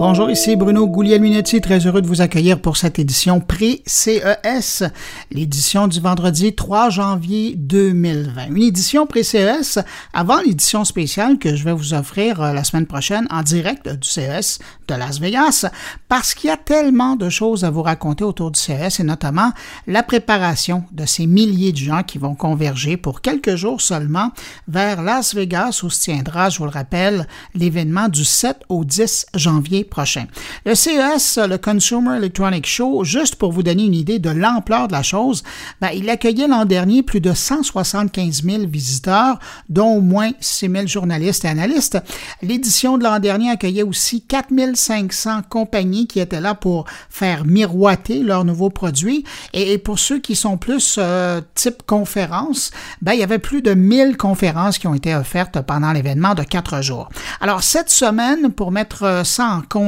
Bonjour, ici Bruno Gouliel-Minetti, très heureux de vous accueillir pour cette édition pré-CES, l'édition du vendredi 3 janvier 2020. Une édition pré-CES avant l'édition spéciale que je vais vous offrir euh, la semaine prochaine en direct du CES de Las Vegas, parce qu'il y a tellement de choses à vous raconter autour du CES et notamment la préparation de ces milliers de gens qui vont converger pour quelques jours seulement vers Las Vegas où se tiendra, je vous le rappelle, l'événement du 7 au 10 janvier Le CES, le Consumer Electronic Show, juste pour vous donner une idée de l'ampleur de la chose, ben, il accueillait l'an dernier plus de 175 000 visiteurs, dont au moins 6 000 journalistes et analystes. L'édition de l'an dernier accueillait aussi 4 500 compagnies qui étaient là pour faire miroiter leurs nouveaux produits. Et, pour ceux qui sont plus euh, type conférence, ben, il y avait plus de 1000 conférences qui ont été offertes pendant l'événement de quatre jours. Alors, cette semaine, pour mettre ça en contexte,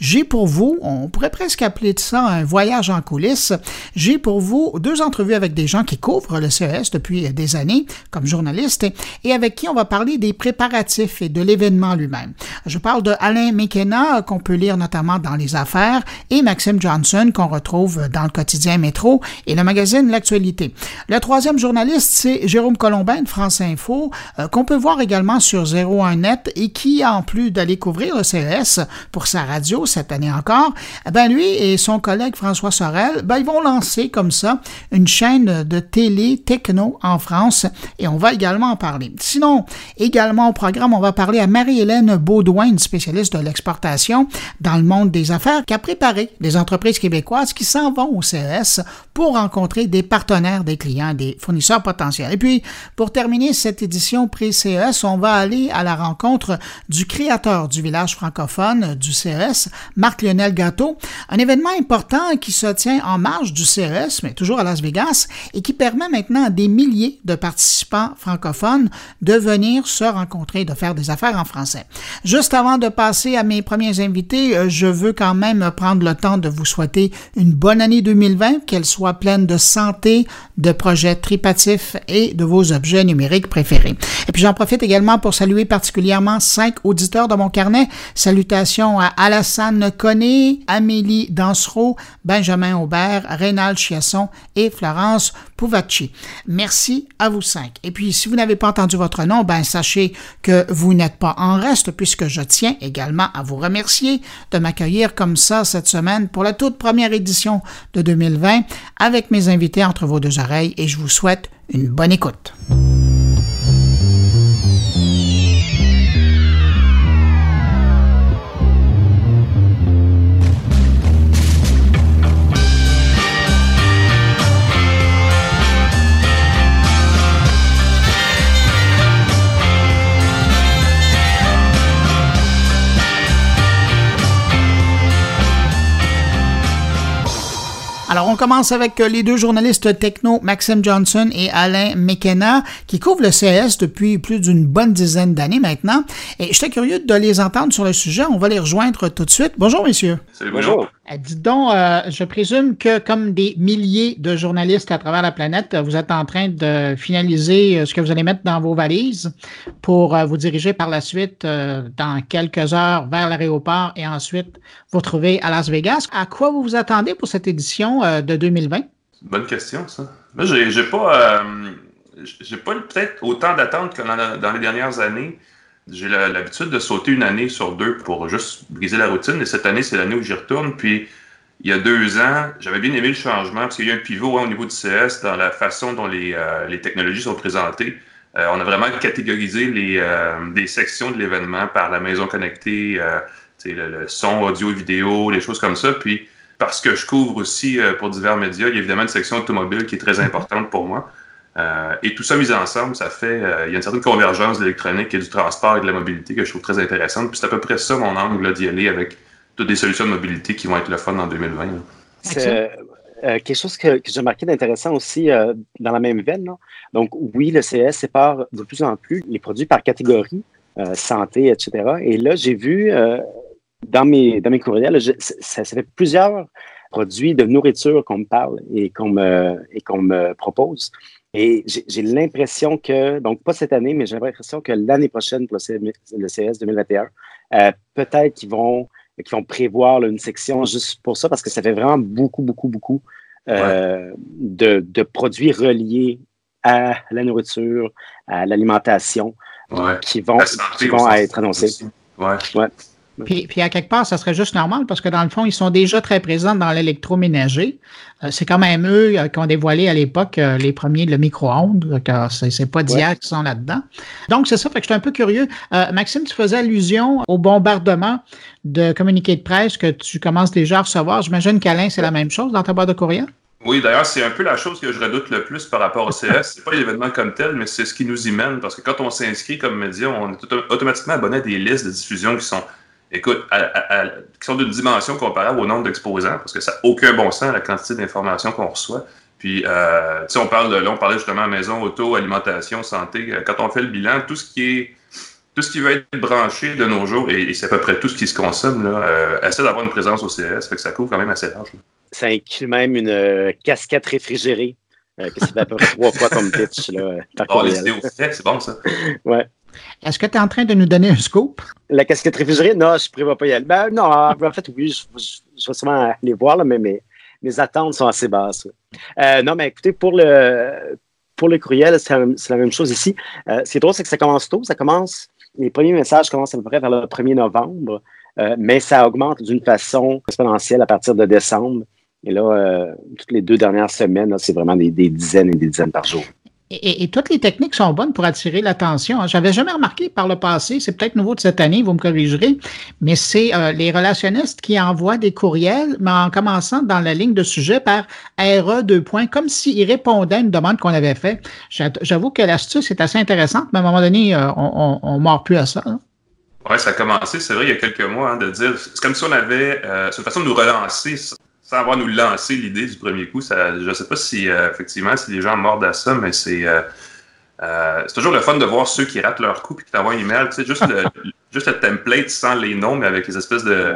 j'ai pour vous, on pourrait presque appeler ça un voyage en coulisses, j'ai pour vous deux entrevues avec des gens qui couvrent le CES depuis des années comme journalistes et avec qui on va parler des préparatifs et de l'événement lui-même. Je parle de Alain McKenna qu'on peut lire notamment dans Les Affaires et Maxime Johnson qu'on retrouve dans le quotidien Métro et le magazine L'Actualité. Le troisième journaliste, c'est Jérôme Colombin de France Info euh, qu'on peut voir également sur 01net et qui, en plus d'aller couvrir le CES, pour sa radio cette année encore, eh ben lui et son collègue François Sorel, ben ils vont lancer comme ça une chaîne de télé techno en France et on va également en parler. Sinon, également au programme, on va parler à Marie-Hélène Baudouin, une spécialiste de l'exportation dans le monde des affaires, qui a préparé des entreprises québécoises qui s'en vont au CES pour rencontrer des partenaires, des clients, des fournisseurs potentiels. Et puis, pour terminer cette édition pré-CES, on va aller à la rencontre du créateur du village francophone du CES, Marc-Lionel Gâteau, un événement important qui se tient en marge du CES, mais toujours à Las Vegas, et qui permet maintenant à des milliers de participants francophones de venir se rencontrer, de faire des affaires en français. Juste avant de passer à mes premiers invités, euh, je veux quand même prendre le temps de vous souhaiter une bonne année 2020, qu'elle soit pleine de santé, de projets tripatifs et de vos objets numériques préférés. Et puis j'en profite également pour saluer particulièrement cinq auditeurs de mon carnet. Salutations à Alassane Conné, Amélie Dansereau, Benjamin Aubert, Rénal Chiasson et Florence Pouvacci. Merci à vous cinq. Et puis, si vous n'avez pas entendu votre nom, ben, sachez que vous n'êtes pas en reste puisque je tiens également à vous remercier de m'accueillir comme ça cette semaine pour la toute première édition de 2020 avec mes invités entre vos deux oreilles et je vous souhaite une bonne écoute. On commence avec euh, les deux journalistes techno, Maxime Johnson et Alain McKenna, qui couvrent le CS depuis plus d'une bonne dizaine d'années maintenant. Et j'étais curieux de les entendre sur le sujet. On va les rejoindre tout de suite. Bonjour, messieurs. Salut, bonjour. Dites donc, euh, je présume que comme des milliers de journalistes à travers la planète, vous êtes en train de finaliser euh, ce que vous allez mettre dans vos valises pour vous diriger par la suite dans quelques heures vers l'aéroport et ensuite vous retrouver à Las Vegas. À quoi vous vous attendez pour cette édition de 2020? Bonne question, ça. Moi, j'ai pas, euh, j'ai pas peut-être autant d'attentes que dans, les dernières années. J'ai l'habitude de sauter une année sur deux pour juste briser la routine. Et cette année, c'est l'année où j'y retourne. Puis, il y a deux ans, j'avais bien aimé le changement parce qu'il y a eu un pivot hein, au niveau du CS dans la façon dont les, euh, les technologies sont présentées. Euh, on a vraiment catégorisé les, des sections de l'événement par la maison connectée, le, le, son, audio, vidéo, les choses comme ça. Puis, parce que je couvre aussi euh, pour divers médias, il y a évidemment une section automobile qui est très importante pour moi. Euh, et tout ça mis ensemble, ça fait, euh, il y a une certaine convergence de l'électronique et du transport et de la mobilité que je trouve très intéressante. Puis c'est à peu près ça mon angle d'y aller avec toutes des solutions de mobilité qui vont être le fun en 2020. C'est quelque chose que, j'ai remarqué d'intéressant aussi dans la même veine. Donc oui, le CS sépare de plus en plus les produits par catégorie, santé, etc. Et là, j'ai vu dans mes, dans mes courriels, ça, fait plusieurs produits de nourriture qu'on me parle et qu'on me, et qu'on me propose. Et j'ai l'impression que, donc pas cette année, mais j'ai l'impression que l'année prochaine pour le, CS 2021, euh, peut-être qu'ils vont vont prévoir une section juste pour ça, parce que ça fait vraiment beaucoup, beaucoup, beaucoup euh, de, de, produits reliés à la nourriture, à l'alimentation, qui vont, qui vont être annoncés. Ouais. Ouais. Puis, puis, à quelque part, ça serait juste normal parce que dans le fond, ils sont déjà très présents dans l'électroménager. Euh, c'est quand même eux euh, qui ont dévoilé à l'époque euh, les premiers le micro-ondes, car c'est pas d'hier qui sont là-dedans. Donc, c'est ça, fait que je suis un peu curieux. Maxime, tu faisais allusion au bombardement de communiqués de presse que tu commences déjà à recevoir. J'imagine qu'Alain, c'est la même chose dans ta boîte de courriel? Oui, d'ailleurs, c'est un peu la chose que je redoute le plus par rapport au CS. C'est pas l'événement comme tel, mais c'est ce qui nous y mène. Parce que quand on s'inscrit comme média, on est automatiquement abonné à des listes de diffusion qui sont écoute, qui sont d'une dimension comparable au nombre d'exposants, parce que ça n'a aucun bon sens la quantité d'informations qu'on reçoit. Puis, euh, tu sais, on parle de, là, on parlait justement maison, auto, alimentation, santé. Euh, quand on fait le bilan, tout ce qui est, tout ce qui va être branché de nos jours, et, c'est à peu près tout ce qui se consomme, là, euh, essaie d'avoir une présence au CS, fait que ça couvre quand même assez large. Ça inclut même une euh, casquette réfrigérée, que c'est à peu près trois fois comme pitch, là, par oh, c'est bon, ça. ouais. Est-ce que tu es en train de nous donner un scoop? La casquette réfrigérée? Non, je ne prévois pas y aller. Ben, non, en fait, oui, je, vais sûrement aller voir, mais mes, attentes sont assez basses. Euh, non, mais écoutez, pour le, pour courriel, c'est la, même chose ici. Euh, ce qui est drôle, c'est que ça commence tôt. Ça commence, les premiers messages commencent à peu près vers le 1er novembre, euh, mais ça augmente d'une façon exponentielle à partir de décembre. Et là, toutes les deux dernières semaines, c'est vraiment des, dizaines et des dizaines par jour. Et, toutes les techniques sont bonnes pour attirer l'attention. Hein. J'avais jamais remarqué par le passé, c'est peut-être nouveau de cette année, vous me corrigerez, mais c'est euh, les relationnistes qui envoient des courriels, mais en commençant dans la ligne de sujet par RE 2 points, comme s'ils répondaient à une demande qu'on avait faite. J'avoue que l'astuce est assez intéressante, mais à un moment donné, euh, on ne mord plus à ça. Hein. Oui, ça a commencé, c'est vrai, il y a quelques mois, hein, de dire, c'est comme si on avait, euh, c'est une façon de nous relancer sans avoir nous lancé l'idée du premier coup, ça, je ne sais pas si euh, effectivement si les gens mordent à ça, mais c'est euh, euh, c'est toujours le fun de voir ceux qui ratent leur coup et qui t'envoient un email. Tu sais, juste, le, juste le template sans les noms, mais avec les espèces de,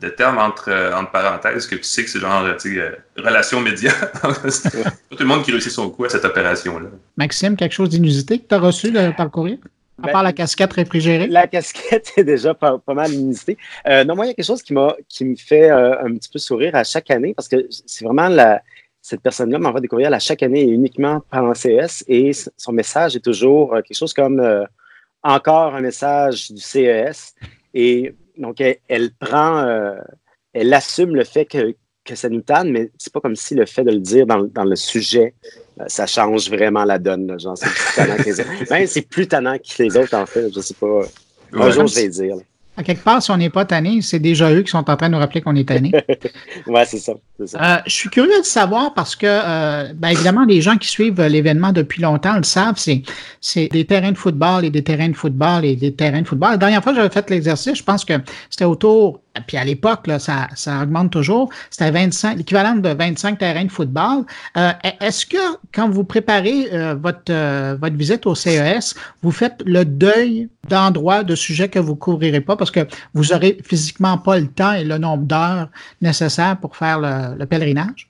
de termes entre, entre parenthèses que tu sais que c'est genre tu sais, relation média. tout le monde qui réussit son coup à cette opération-là. Maxime, quelque chose d'inusité que tu as reçu par courrier? À part la casquette réfrigérée? La casquette est déjà pas, mal inusitée. Euh, non, moi, il y a quelque chose qui, qui me fait euh, un petit peu sourire à chaque année parce que c'est vraiment la, cette personne-là m'envoie des courriels à chaque année et uniquement pendant CS et son message est toujours euh, quelque chose comme encore un message du CES. Et donc, elle, prend, elle assume le fait que, que ça nous tanne, mais c'est pas comme si le fait de le dire dans, dans le sujet euh, ça change vraiment la donne. Genre, c'est plus tannant que les autres. Ben, c'est plus tannant que les autres, en fait. Je sais pas. Un jour, je vais dire. À quelque part, si on n'est pas tanné, c'est déjà eux qui sont en train de nous rappeler qu'on est tanné. oui, c'est ça. Euh, je suis curieux de savoir parce que, euh, ben, évidemment, les gens qui suivent l'événement depuis longtemps le savent, c'est, des terrains de football et des terrains de football et des terrains de football. La dernière fois que j'avais fait l'exercice, je pense que c'était autour puis à l'époque, ça, ça augmente toujours. C'était 25, l'équivalent de 25 terrains de football. Euh, est-ce que quand vous préparez euh, votre, euh, votre visite au CES, vous faites le deuil d'endroits, de sujets que vous couvrirez pas? Parce que vous aurez physiquement pas le temps et le nombre d'heures nécessaires pour faire le, pèlerinage?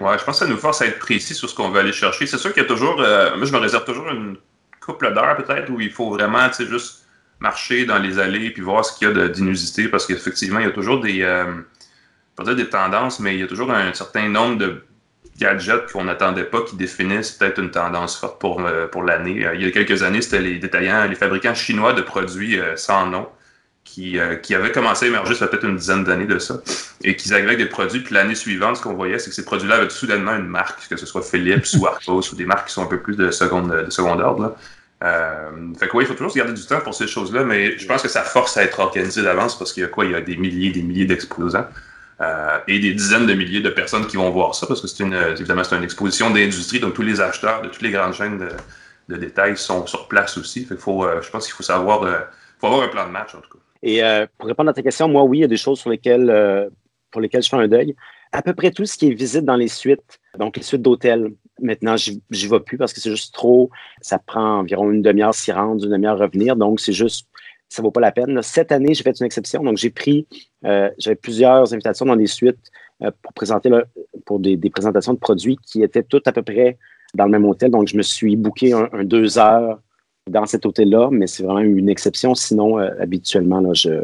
Ouais, je pense que ça nous force à être précis sur ce qu'on veut aller chercher. C'est sûr qu'il y a toujours, moi je me réserve toujours une couple d'heures peut-être où il faut vraiment, juste marcher dans les allées puis voir ce qu'il y a d'inusité parce qu'effectivement, il y a toujours des, euh, dire des tendances, mais il y a toujours un certain nombre de gadgets qu'on n'attendait pas qui définissent peut-être une tendance forte pour, euh, pour l'année. Euh, il y a quelques années, c'était les détaillants, les fabricants chinois de produits sans nom qui, qui avaient commencé à émerger, ça peut-être une dizaine d'années de ça, et qu'ils avec des produits, puis l'année suivante, ce qu'on voyait, c'est que ces produits-là avaient soudainement une marque, que ce soit Philips ou Arcos, ou des marques qui sont un peu plus de seconde, de seconde ordre. Là. Euh, fait que oui, il faut toujours se garder du temps pour ces choses-là, mais je pense que ça force à être organisé d'avance parce qu'il y a quoi? Il y a des milliers des milliers d'exposants euh, et des dizaines de milliers de personnes qui vont voir ça parce que c'est une, évidemment, c'est une exposition d'industrie, donc tous les acheteurs de toutes les grandes chaînes de, de détail sont sur place aussi. Fait faut, euh, je pense qu'il faut savoir, euh, faut avoir un plan de match en tout cas. Et euh, pour répondre à ta question, moi, oui, il y a des choses lesquelles, pour lesquelles je fais un deuil. À peu près tout ce qui est visite dans les suites, donc les suites d'hôtels, Maintenant, j'y vais plus parce que c'est juste trop. Ça prend environ une demi-heure s'y rendre, une demi-heure revenir. Donc, c'est juste, ça vaut pas la peine. Cette année, j'ai fait une exception. Donc, j'ai pris, euh, j'avais plusieurs invitations dans les suites euh, pour présenter, pour des, présentations de produits qui étaient toutes à peu près dans le même hôtel. Donc, je me suis booké un, deux heures dans cet hôtel-là, mais c'est vraiment une exception. Sinon, habituellement, là, je,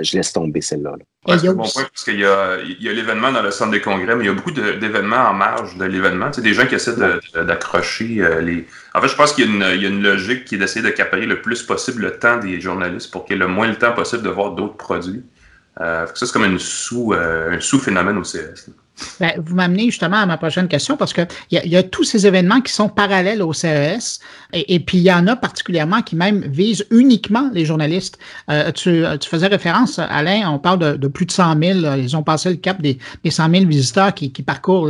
je laisse tomber celle-là. c'est un bon point parce qu'il y a, l'événement dans le centre des congrès, mais il y a beaucoup d'événements en marge de l'événement. Tu des gens qui essaient d'accrocher les. En fait, je pense qu'il y, y, a une logique qui est d'essayer de caparer le plus possible le temps des journalistes pour qu'il y ait le moins le temps possible de voir d'autres produits. ça, c'est comme une sous, un sous-phénomène au CS. Ben, vous m'amenez justement à ma prochaine question parce qu'il y, a, y a tous ces événements qui sont parallèles au CES et, puis il y en a particulièrement qui même visent uniquement les journalistes. Euh, tu, tu, faisais référence, Alain, on parle de, plus de 100 000, ils ont passé le cap des, des 100 000 visiteurs qui, qui parcourent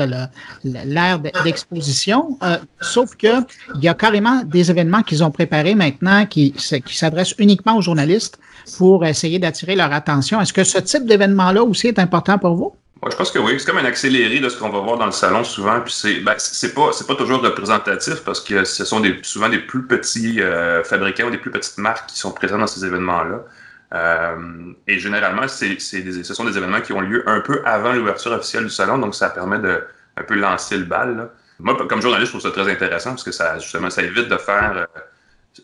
l'ère d'exposition, euh, sauf qu'il y a carrément des événements qu'ils ont préparés maintenant qui, qui s'adressent uniquement aux journalistes pour essayer d'attirer leur attention. Est-ce que ce type d'événement-là aussi est important pour vous? Je pense que oui. C'est comme un accéléré de ce qu'on va voir dans le salon souvent. Puis c'est ben, c'est pas c'est pas toujours représentatif parce que ce sont des, souvent des plus petits euh, fabricants ou des plus petites marques qui sont présents dans ces événements-là. Euh, et généralement, c'est, des, ce sont des événements qui ont lieu un peu avant l'ouverture officielle du salon, donc ça permet de un peu lancer le bal. Moi, comme journaliste, je trouve ça très intéressant parce que ça justement ça évite de faire euh,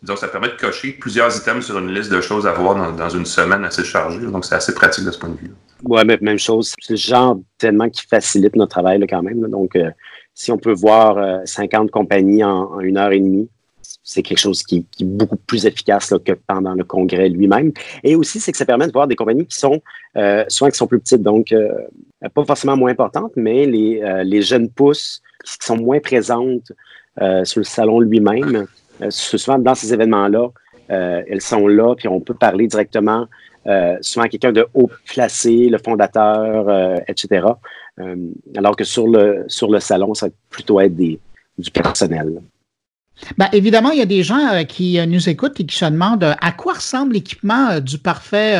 donc, ça permet de cocher plusieurs items sur une liste de choses à voir dans, une semaine assez chargée. Donc, c'est assez pratique de ce point de vue. Oui, même chose. C'est le genre tellement qui facilite notre travail quand même. Donc, euh, si on peut voir 50 euh, compagnies en, une heure et demie, c'est quelque chose qui, est beaucoup plus efficace que pendant le congrès lui-même. Et aussi, c'est que ça permet de voir des compagnies qui sont euh, souvent qui sont plus petites, donc pas forcément moins importantes, mais les, les jeunes pousses qui sont moins présentes sur le salon lui-même euh, souvent, dans ces événements-là, euh, elles sont là, puis on peut parler directement, euh, souvent quelqu'un de haut placé, le fondateur, etc. alors que sur le, salon, ça va plutôt être du personnel. Ben, évidemment, il y a des gens qui nous écoutent et qui se demandent à quoi ressemble l'équipement du parfait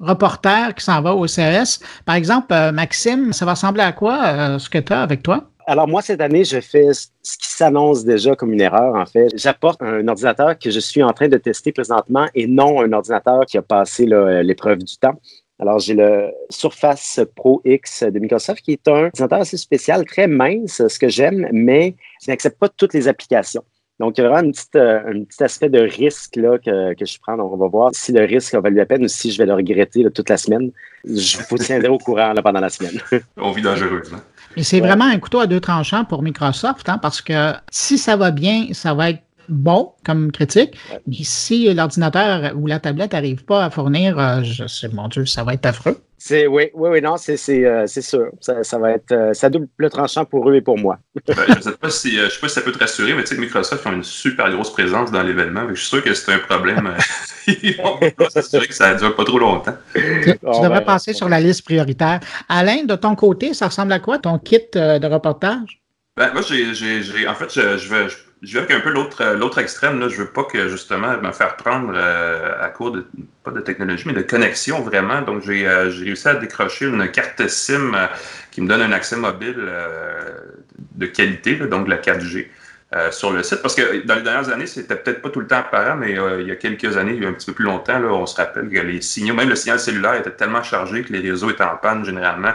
reporter qui s'en va au CES. Par exemple, Maxime, ça va ressembler à quoi ce que tu as avec toi? Alors moi, cette année, je fais ce qui s'annonce déjà comme une erreur, en fait. J'apporte un ordinateur que je suis en train de tester présentement et non un ordinateur qui a passé l'épreuve du temps. Alors, j'ai le Surface Pro X de Microsoft qui est un ordinateur assez spécial, très mince, ce que j'aime, mais qui n'accepte pas toutes les applications. Donc, il y a vraiment euh, un petit aspect de risque là, que, je prends. Donc, on va voir si le risque a valu la peine ou si je vais le regretter toute la semaine. Je vous tiendrai au courant pendant la semaine. on vit dangereuse. Et c'est vraiment un couteau à deux tranchants pour Microsoft, hein, parce que si ça va bien, ça va être bon comme critique, mais si l'ordinateur ou la tablette n'arrive pas à fournir, euh, je sais, mon Dieu, ça va être affreux. C'est oui, oui, oui, non, c'est euh, sûr. Ça, va être euh, ça double le tranchant pour eux et pour moi. Ben, je ne sais pas si je sais pas si ça peut te rassurer, mais tu sais que Microsoft ont une super grosse présence dans l'événement. Je suis sûr que c'est un problème. Ils vont s'assurer que ça ne dure pas trop longtemps. Tu, devrais ben, passer sur la liste prioritaire. Alain, de ton côté, ça ressemble à quoi ton kit de reportage? Ben, moi, j'ai, en fait, je, je, vais, je vais avec un peu l'autre euh, l'autre extrême. Là. Je veux pas que justement me faire prendre euh, à court de pas de technologie, mais de connexion vraiment. Donc j'ai euh, réussi à décrocher une carte SIM qui me donne un accès mobile de qualité, donc la 4G. sur le site. Parce que dans les dernières années, c'était peut-être pas tout le temps apparent, mais il y a quelques années, il y a un petit peu plus longtemps, là, on se rappelle que les signaux, même le signal cellulaire était tellement chargé que les réseaux étaient en panne généralement.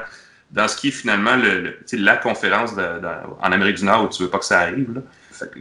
Dans ce qui est finalement le, la conférence en Amérique du Nord où tu veux pas que ça arrive. Là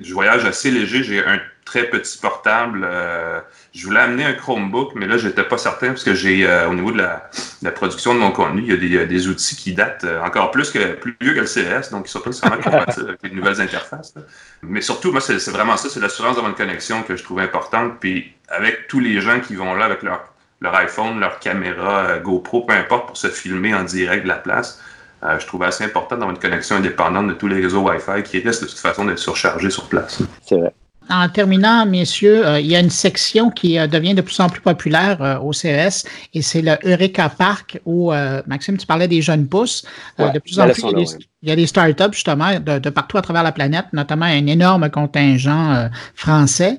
je voyage assez léger. J'ai un très petit portable. Euh, je voulais amener un Chromebook, mais là, j'étais pas certain parce que j'ai, euh, au niveau de la, production de mon contenu, il y a des, outils qui datent euh, encore plus que plus vieux que le CS, donc ils sont pas nécessairement compatibles avec les nouvelles interfaces. Mais surtout, moi, c'est vraiment ça, c'est l'assurance d'avoir une connexion que je trouve importante. Puis avec tous les gens qui vont là avec leur, leur iPhone, leur caméra, GoPro, peu importe, pour se filmer en direct de la place euh, je trouve assez important d'avoir une connexion indépendante de tous les réseaux Wi-Fi qui risquent de toute façon d'être surchargés sur place. C'est vrai. En terminant, messieurs, euh, il y a une section qui euh, devient de plus en plus populaire au CES et c'est le Eureka Park où, Maxime, tu parlais des jeunes pousses. de plus en plus, il y, a des, startups justement de, partout à travers la planète, notamment un énorme contingent français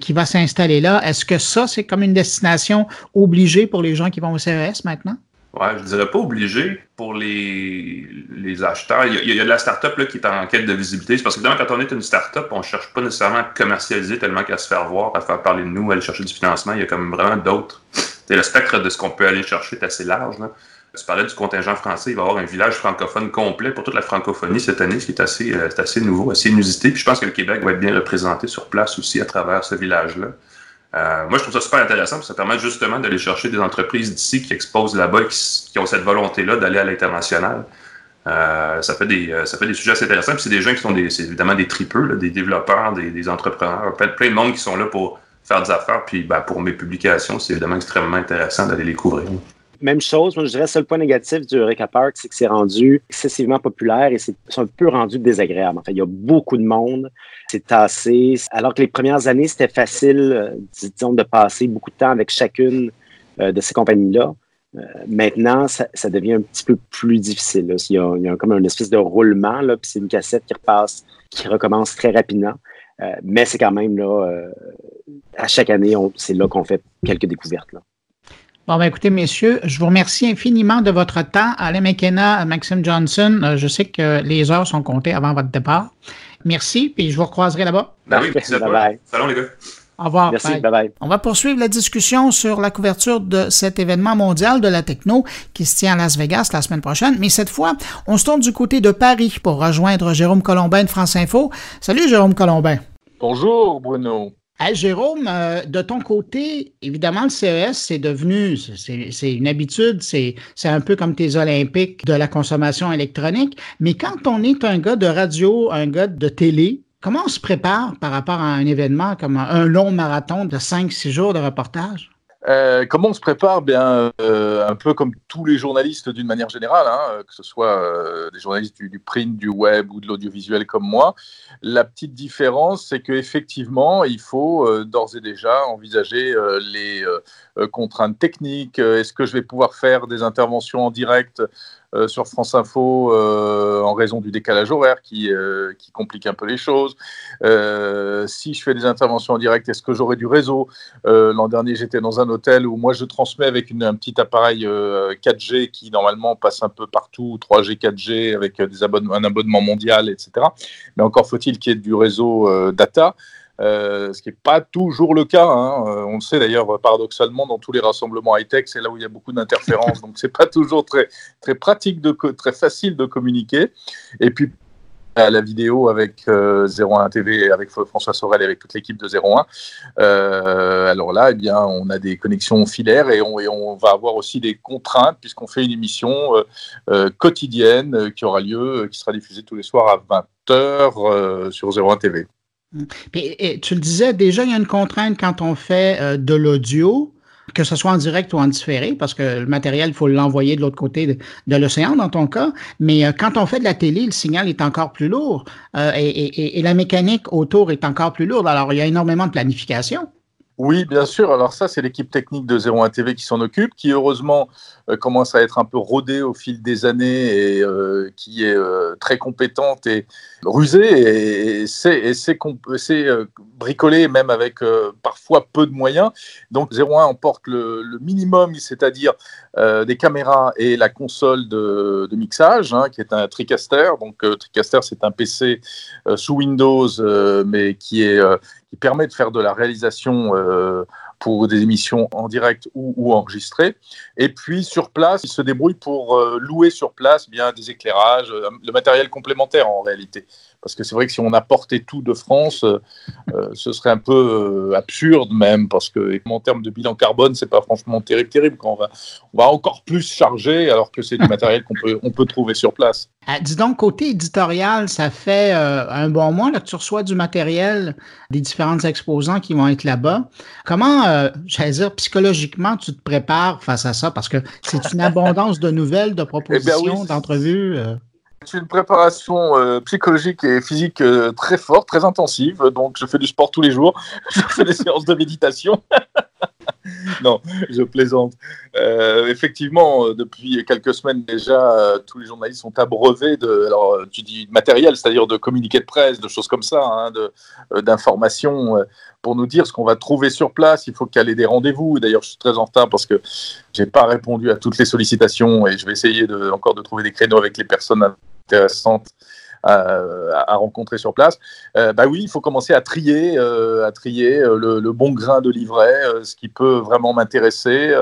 qui va s'installer là. Est-ce que ça, c'est comme une destination obligée pour les gens qui vont au CES maintenant? Ouais, je dirais pas obligé pour les, les acheteurs. Il y, a, de la start-up qui est en quête de visibilité. C'est parce que évidemment, quand on est une start-up, on cherche pas nécessairement à commercialiser tellement qu'à se faire voir, à faire parler de nous, à aller chercher du financement. Il y a comme vraiment d'autres. Le spectre de ce qu'on peut aller chercher est assez large. Tu parlais du contingent français, il va y avoir un village francophone complet pour toute la francophonie cette année, ce qui est assez, euh, assez nouveau, assez inusité. Puis je pense que le Québec va être bien représenté sur place aussi à travers ce village-là. Euh, moi, je trouve ça super intéressant, parce ça permet justement d'aller chercher des entreprises d'ici qui exposent là-bas, qui, qui, ont cette volonté-là d'aller à l'international. Euh, ça, fait des, euh, ça fait des sujets assez intéressants. Puis c'est des gens qui sont des, évidemment des tripeux, des développeurs, des, des entrepreneurs, plein, plein, de monde qui sont là pour faire des affaires. Puis ben, pour mes publications, c'est évidemment extrêmement intéressant d'aller les couvrir. Même chose, moi je dirais, seul point négatif du Eureka Park, c'est que c'est rendu excessivement populaire et c'est un peu rendu désagréable. En fait, il y a beaucoup de monde, c'est tassé. Alors que les premières années, c'était facile, euh, disons, de passer beaucoup de temps avec chacune de ces compagnies-là. Euh, maintenant, ça, devient un petit peu plus difficile. Il, y a, comme un espèce de roulement, là, puis c'est une cassette qui repasse, qui recommence très rapidement. Euh, mais c'est quand même là, euh, à chaque année, c'est là qu'on fait quelques découvertes. Là. Bon, ben écoutez, messieurs, je vous remercie infiniment de votre temps. Alain McKenna, Maxime Johnson, je sais que les heures sont comptées avant votre départ. Merci, puis je vous recroiserai là-bas. Ben oui, merci Salut les gars. Au revoir. Merci, bye. bye On va poursuivre la discussion sur la couverture de cet événement mondial de la techno qui se tient à Las Vegas la semaine prochaine. Mais cette fois, on se tourne du côté de Paris pour rejoindre Jérôme Colombin de France Info. Salut Jérôme Colombin. Bonjour Bruno. Hey, Jérôme, euh, de ton côté, évidemment, le CES, c'est devenu, c'est une habitude, c'est un peu comme tes Olympiques de la consommation électronique. Mais quand on est un gars de radio, un gars de télé, Comment on se prépare par rapport à un événement comme un long marathon de 5-6 jours de reportage? Euh, comment on se prépare Bien, euh, un peu comme tous les journalistes d'une manière générale, hein, que ce soit euh, des journalistes du, print, du web ou de l'audiovisuel comme moi. La petite différence, c'est qu'effectivement, il faut d'ores et déjà envisager les contraintes techniques. Est-ce que je vais pouvoir faire des interventions en direct euh, sur France Info euh, en raison du décalage horaire qui, euh, qui, complique un peu les choses. si je fais des interventions en direct, est-ce que j'aurai du réseau L'an dernier, j'étais dans un hôtel où moi je transmets avec un petit appareil 4G qui normalement passe un peu partout, 3G, 4G avec des abonnements, un abonnement mondial, etc. Mais encore faut-il qu'il y ait du réseau data. Euh, ce qui n'est pas toujours le cas. Hein. Euh, on le sait d'ailleurs, paradoxalement, dans tous les rassemblements high-tech, c'est là où il y a beaucoup d'interférences, donc c'est pas toujours très, très pratique, de, très facile de communiquer. Et puis, à la vidéo avec 01 euh, TV, avec François Sorel et avec toute l'équipe de 01. alors là, eh bien, on a des connexions filaires et on, et on va avoir aussi des contraintes puisqu'on fait une émission quotidienne qui aura lieu, qui sera diffusée tous les soirs à 20h sur 01 TV. Puis, tu le disais, déjà, il y a une contrainte quand on fait euh, de l'audio, que ce soit en direct ou en différé, parce que le matériel, il faut l'envoyer de l'autre côté de, l'océan dans ton cas. Mais euh, quand on fait de la télé, le signal est encore plus lourd euh, et, et, la mécanique autour est encore plus lourde. Alors, il y a énormément de planification. Oui, bien sûr. Alors ça, c'est l'équipe technique de 01 TV qui s'en occupe, qui heureusement commence à être un peu rodée au fil des années et euh, qui est euh, très compétente et rusée et, c'est bricolé même avec parfois peu de moyens. Donc 01 emporte le, minimum, c'est-à-dire des caméras et la console de, mixage, hein, qui est un TriCaster. Donc TriCaster, c'est un PC sous Windows, mais qui permet de faire de la réalisation pour des émissions en direct ou, enregistrées. Et puis sur place, ils se débrouillent pour euh, louer sur place bien des éclairages, euh, le matériel complémentaire en réalité. Parce que c'est vrai que si on apportait tout de France, euh, euh, ce serait un peu euh, absurde même, parce que en termes de bilan carbone, c'est pas franchement terrible, terrible. Quand on va, on va encore plus charger, alors que c'est du matériel qu'on peut, on peut trouver sur place. Ah, dis donc, côté éditorial, ça fait un bon mois là, que tu reçois du matériel des différents exposants qui vont être là-bas. Comment, j'allais dire, psychologiquement, tu te prépares face à ça? Parce que c'est une abondance de nouvelles, de eh propositions, d'entrevues. C'est une préparation euh, psychologique et physique euh, très forte, très intensive. Donc, je fais du sport tous les jours. je fais des séances de méditation. non, je plaisante. Euh, effectivement, depuis quelques semaines déjà, tous les journalistes sont abreuvés de, alors tu dis matériel, c'est-à-dire de communiqués de presse, de choses comme ça, hein, d'informations pour nous dire ce qu'on va trouver sur place. Il faut ait des rendez-vous. D'ailleurs, je suis très en retard parce que j'ai pas répondu à toutes les sollicitations et je vais essayer de, encore de trouver des créneaux avec les personnes intéressante à, rencontrer sur place. bah oui, il faut commencer à trier, à trier le, bon grain de livret, ce qui peut vraiment m'intéresser,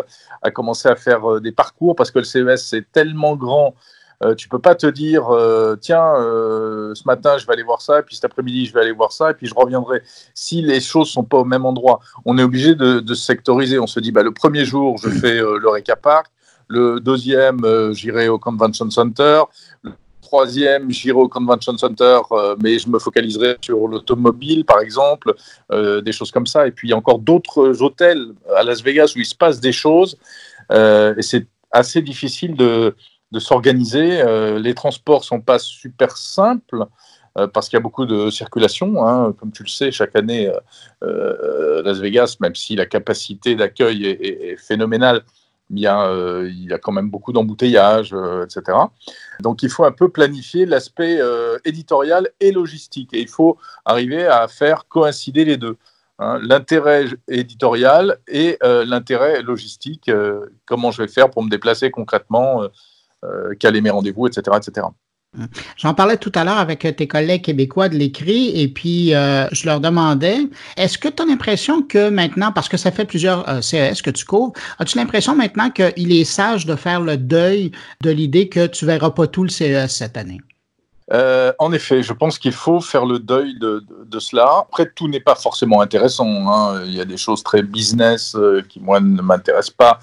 à commencer à faire des parcours parce que le CES c'est tellement grand euh, tu peux pas te dire, euh, tiens, euh, ce matin, je vais aller voir ça, et puis cet après-midi, je vais aller voir ça, et puis je reviendrai. Si les choses sont pas au même endroit, on est obligé de, de sectoriser. On se dit, bah, le premier jour, je fais le Reka Park. Le deuxième, j'irai au Convention Center. Troisième, au Convention Center, mais je me focaliserai sur l'automobile, par exemple, des choses comme ça. Et puis, il y a encore d'autres hôtels à Las Vegas où il se passe des choses. et c'est assez difficile de, s'organiser. Euh, les transports sont pas super simples euh, parce qu'il y a beaucoup de circulation. Hein. Comme tu le sais, chaque année, euh, Las Vegas, même si la capacité d'accueil est, phénoménale, il y, a, il y a quand même beaucoup d'embouteillages, etc. Donc il faut un peu planifier l'aspect éditorial et logistique. Et il faut arriver à faire coïncider les deux. Hein. l'intérêt éditorial et l'intérêt logistique, comment je vais faire pour me déplacer concrètement euh, caler mes rendez-vous, etc., etc. J'en parlais tout à l'heure avec tes collègues québécois de l'écrit et puis euh, je leur demandais, est-ce que tu as l'impression que maintenant, parce que ça fait plusieurs euh, CES que tu couvres, as-tu l'impression maintenant qu'il est sage de faire le deuil de l'idée que tu verras pas tout le CES cette année? Euh, en effet, je pense qu'il faut faire le deuil de, cela. Après, tout n'est pas forcément intéressant. Hein. Il y a des choses très business euh, qui, moi, ne m'intéressent pas.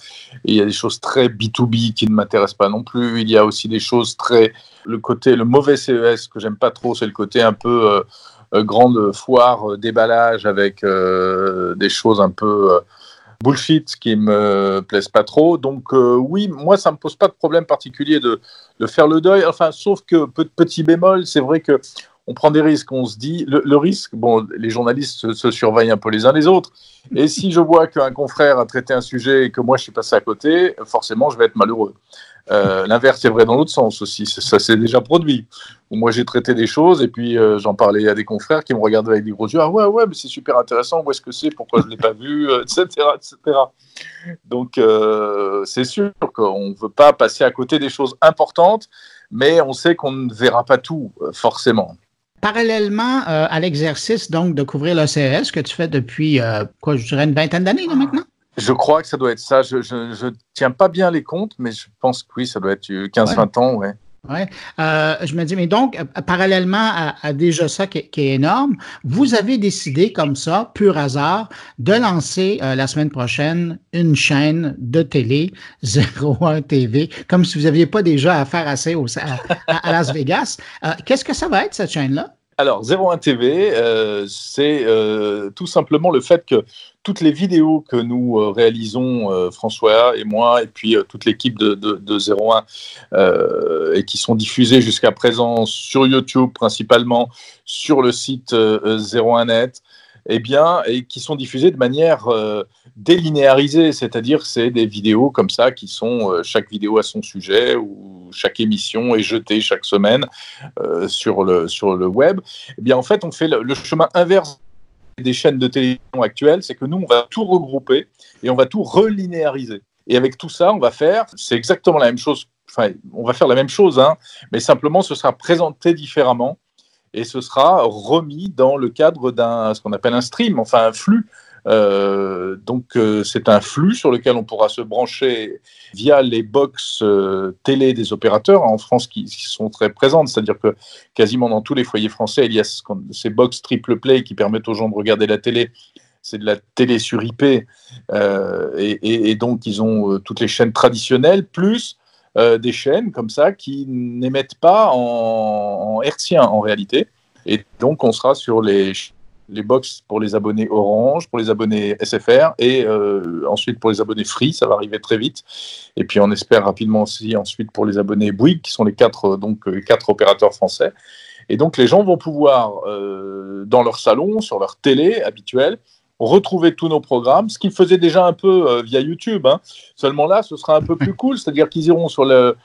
Il y a des choses très B2B qui ne m'intéressent pas non plus. Il y a aussi des choses très... Le côté, le mauvais CES que j'aime pas trop, c'est le côté un peu euh, grande foire déballage avec des choses un peu bullshit qui me plaisent pas trop. Donc euh, oui, moi ça me pose pas de problème particulier de, de faire le deuil. Enfin, sauf que petit bémol, c'est vrai que on prend des risques. On se dit le, risque. Bon, les journalistes se, surveillent un peu les uns les autres. Et si je vois qu'un confrère a traité un sujet et que moi je suis passé à côté, forcément je vais être malheureux. Euh, l'inverse est vrai dans l'autre sens aussi. Ça s'est déjà produit. Moi, j'ai traité des choses et puis euh, j'en parlais à des confrères qui me regardaient avec des gros yeux. Ah ouais, ouais, mais c'est super intéressant. Où est-ce que c'est? Pourquoi je ne l'ai pas vu? Etc. Euh, etc. Donc, c'est sûr qu'on ne veut pas passer à côté des choses importantes, mais on sait qu'on ne verra pas tout, forcément. Parallèlement à l'exercice donc de couvrir l'OCS que tu fais depuis, quoi, je dirais une vingtaine d'années maintenant? Je crois que ça doit être ça. Je ne tiens pas bien les comptes, mais je pense que oui, ça doit être 15-20 ans, ouais. Oui. Euh, je me dis, mais donc, euh, parallèlement à, déjà ça qui, est énorme, vous avez décidé comme ça, pur hasard, de lancer euh, la semaine prochaine une chaîne de télé 01 TV, comme si vous n'aviez pas déjà affaire assez au, à, Las Vegas. Qu'est-ce que ça va être, cette chaîne-là? Alors, 01 TV, c'est tout simplement le fait que toutes les vidéos que nous euh, réalisons, euh, François et moi, et puis euh, toute l'équipe de, de, 01, et qui sont diffusées jusqu'à présent sur YouTube principalement, sur le site 01net, eh bien, et qui sont diffusées de manière délinéarisée, c'est-à-dire c'est des vidéos comme ça qui sont chaque vidéo à son sujet ou chaque émission est jetée chaque semaine sur, le, sur le web. Eh bien, en fait, on fait le chemin inverse des chaînes de télévision actuelles, c'est que nous, on va tout regrouper et on va tout relinéariser. Et avec tout ça, on va faire, c'est exactement la même chose, enfin, on va faire la même chose, hein, mais simplement, ce sera présenté différemment et ce sera remis dans le cadre d'un, ce qu'on appelle un stream, enfin un flux euh, donc euh, c'est un flux sur lequel on pourra se brancher via les box euh, télé des opérateurs en France qui, sont très présentes, c'est-à-dire que quasiment dans tous les foyers français, il y a ces box triple play qui permettent aux gens de regarder la télé. C'est de la télé sur IP et, donc ils ont toutes les chaînes traditionnelles plus des chaînes comme ça qui n'émettent pas en, en hertzien en réalité. Et donc on sera sur les les box pour les abonnés Orange, pour les abonnés SFR et euh, ensuite pour les abonnés Free, ça va arriver très vite. Et puis on espère rapidement aussi ensuite pour les abonnés Bouygues, qui sont les quatre, donc, euh, quatre opérateurs français. Et donc les gens vont pouvoir, euh, dans leur salon, sur leur télé habituelle, retrouver tous nos programmes, ce qu'ils faisaient déjà un peu via YouTube. Hein. Seulement là, ce sera un peu plus cool, c'est-à-dire qu'ils iront sur le,